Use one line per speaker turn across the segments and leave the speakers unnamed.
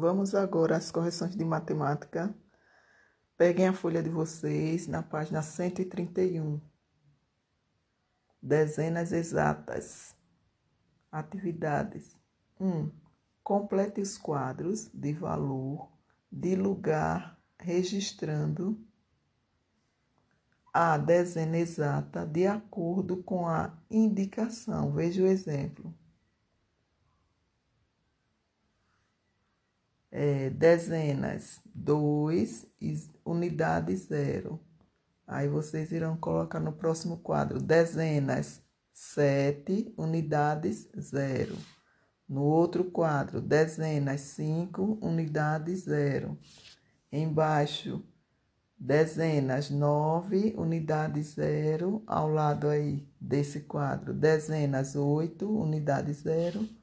Vamos agora às correções de matemática. Peguem a folha de vocês na página 131. Dezenas exatas. Atividades. 1. Um, complete os quadros de valor de lugar registrando a dezena exata de acordo com a indicação. Veja o exemplo. É, dezenas, 2, unidade 0. Aí vocês irão colocar no próximo quadro dezenas, 7, unidades 0. No outro quadro, dezenas, 5, unidades 0. Embaixo, dezenas, 9, unidade 0. Ao lado aí desse quadro, dezenas, 8, unidade 0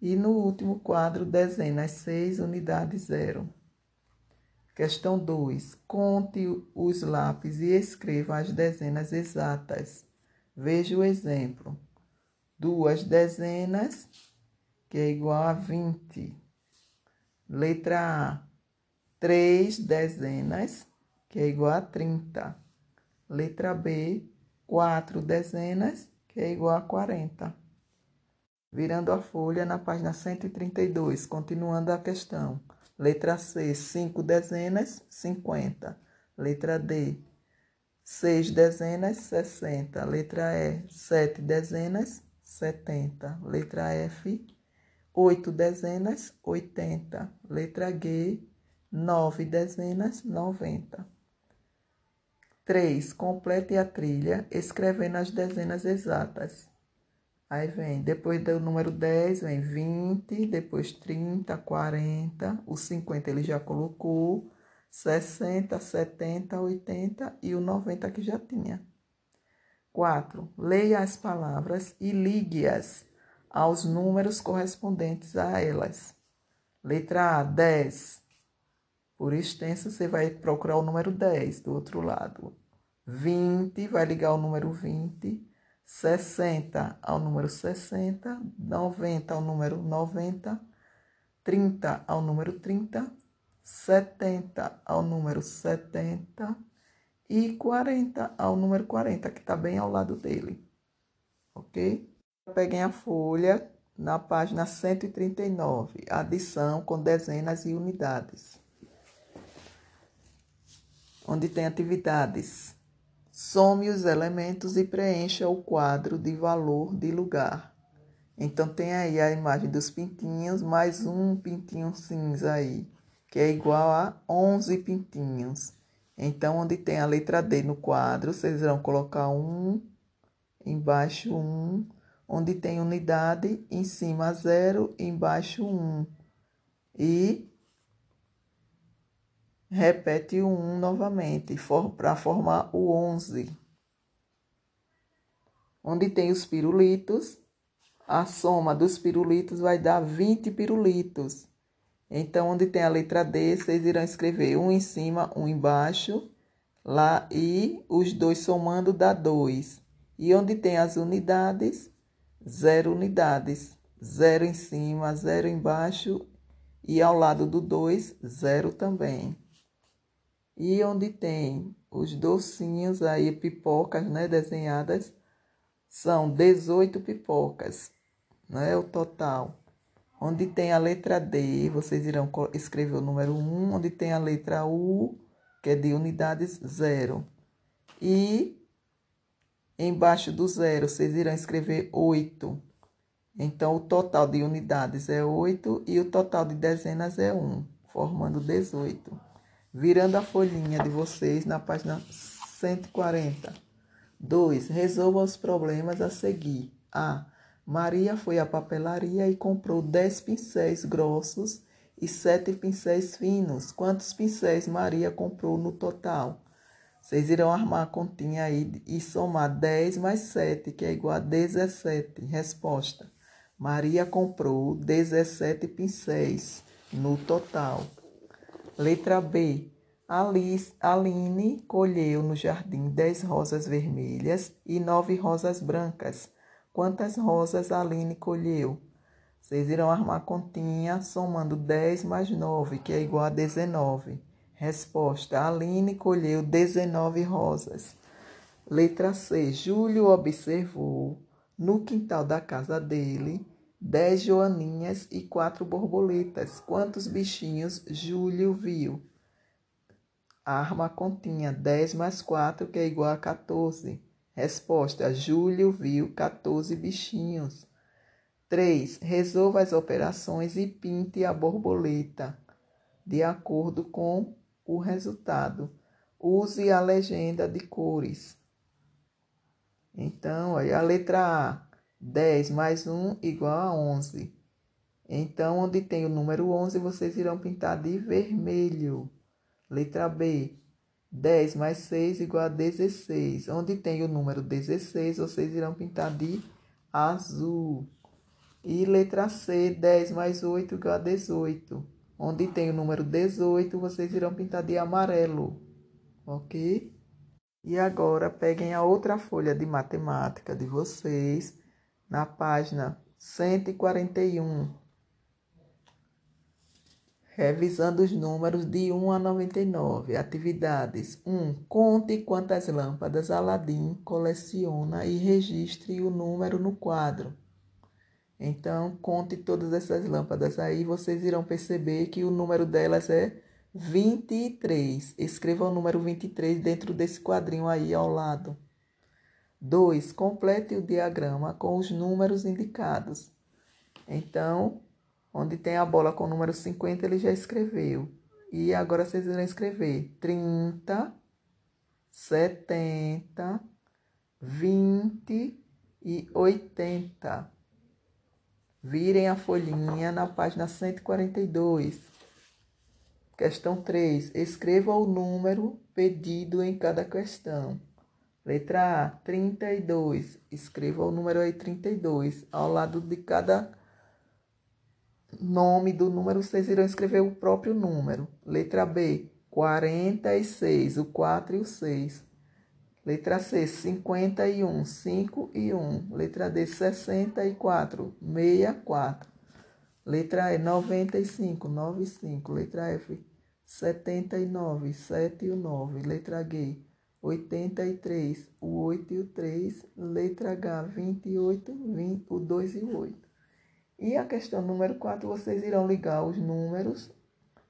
e no último quadro, dezenas 6, unidade 0. Questão 2. Conte os lápis e escreva as dezenas exatas. Veja o exemplo. Duas dezenas, que é igual a 20. Letra A. Três dezenas, que é igual a 30. Letra B. Quatro dezenas, que é igual a 40. Virando a folha na página 132, continuando a questão. Letra C, 5 dezenas, 50. Letra D, 6 dezenas, 60. Letra E, 7 dezenas, 70. Letra F, 8 dezenas, 80. Letra G, 9 dezenas, 90. 3. Complete a trilha escrevendo as dezenas exatas. Aí vem, depois do número 10, vem 20, depois 30, 40, o 50 ele já colocou, 60, 70, 80 e o 90 que já tinha. 4. Leia as palavras e ligue-as aos números correspondentes a elas. Letra A, 10. Por extenso, você vai procurar o número 10 do outro lado. 20, vai ligar o número 20. 60 ao número 60, 90 ao número 90, 30 ao número 30, 70 ao número 70 e 40 ao número 40, que está bem ao lado dele. Ok? Peguem a folha na página 139, adição com dezenas e unidades. Onde tem atividades Some os elementos e preencha o quadro de valor de lugar. Então tem aí a imagem dos pintinhos, mais um pintinho cinza aí, que é igual a 11 pintinhos. Então, onde tem a letra D no quadro, vocês vão colocar um, embaixo um, onde tem unidade, em cima zero, embaixo um. E Repete o 1 novamente for, para formar o 11. Onde tem os pirulitos, a soma dos pirulitos vai dar 20 pirulitos. Então, onde tem a letra D, vocês irão escrever um em cima, um embaixo, lá e os dois somando dá 2. E onde tem as unidades, zero unidades. Zero em cima, zero embaixo e ao lado do 2, zero também. E onde tem os docinhos aí, pipocas, né, desenhadas, são 18 pipocas, né, o total. Onde tem a letra D, vocês irão escrever o número 1, onde tem a letra U, que é de unidades, zero. E embaixo do zero, vocês irão escrever 8. Então, o total de unidades é 8 e o total de dezenas é 1, formando 18 virando a folhinha de vocês na página 140. 2. Resolva os problemas a seguir. A. Maria foi à papelaria e comprou 10 pincéis grossos e 7 pincéis finos. Quantos pincéis Maria comprou no total? Vocês irão armar a continha aí e somar 10 mais 7, que é igual a 17. Resposta: Maria comprou 17 pincéis no total. Letra B. Alice, Aline colheu no jardim dez rosas vermelhas e nove rosas brancas. Quantas rosas Aline colheu? Vocês irão armar a continha somando 10 mais 9, que é igual a 19. Resposta: Aline colheu 19 rosas. Letra C. Júlio observou no quintal da casa dele dez joaninhas e quatro borboletas. Quantos bichinhos Júlio viu? A arma continha 10 mais 4, que é igual a 14. Resposta: Júlio viu 14 bichinhos. 3. Resolva as operações e pinte a borboleta de acordo com o resultado. Use a legenda de cores. Então, aí a letra A, 10 mais 1 igual a 11. Então, onde tem o número 11, vocês irão pintar de vermelho. Letra B, 10 mais 6 igual a 16. Onde tem o número 16, vocês irão pintar de azul. E letra C, 10 mais 8 igual a 18. Onde tem o número 18, vocês irão pintar de amarelo, ok? E agora peguem a outra folha de matemática de vocês, na página 141. Revisando os números de 1 a 99. Atividades 1. Conte quantas lâmpadas Aladim coleciona e registre o número no quadro. Então, conte todas essas lâmpadas aí, vocês irão perceber que o número delas é 23. Escreva o número 23 dentro desse quadrinho aí ao lado. 2. Complete o diagrama com os números indicados. Então, onde tem a bola com o número 50, ele já escreveu. E agora vocês irão escrever 30, 70, 20 e 80. Virem a folhinha na página 142. Questão 3. Escreva o número pedido em cada questão. Letra A, 32. Escreva o número aí 32. Ao lado de cada nome do número, vocês irão escrever o próprio número. Letra B, 46. O 4 e o 6. Letra C, 51, 5 e 1. Letra D, 64, 64. Letra E, 95, 9 e 5. Letra F, 79, 7 e o 9. Letra G, 83, o 8 e o 3. Letra H, 28, 20, o 2 e o 8. E a questão número 4, vocês irão ligar os números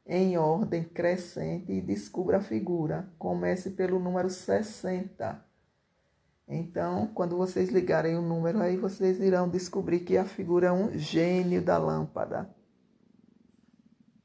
em ordem crescente e descubra a figura. Comece pelo número 60. Então, quando vocês ligarem o número aí, vocês irão descobrir que a figura é um gênio da lâmpada.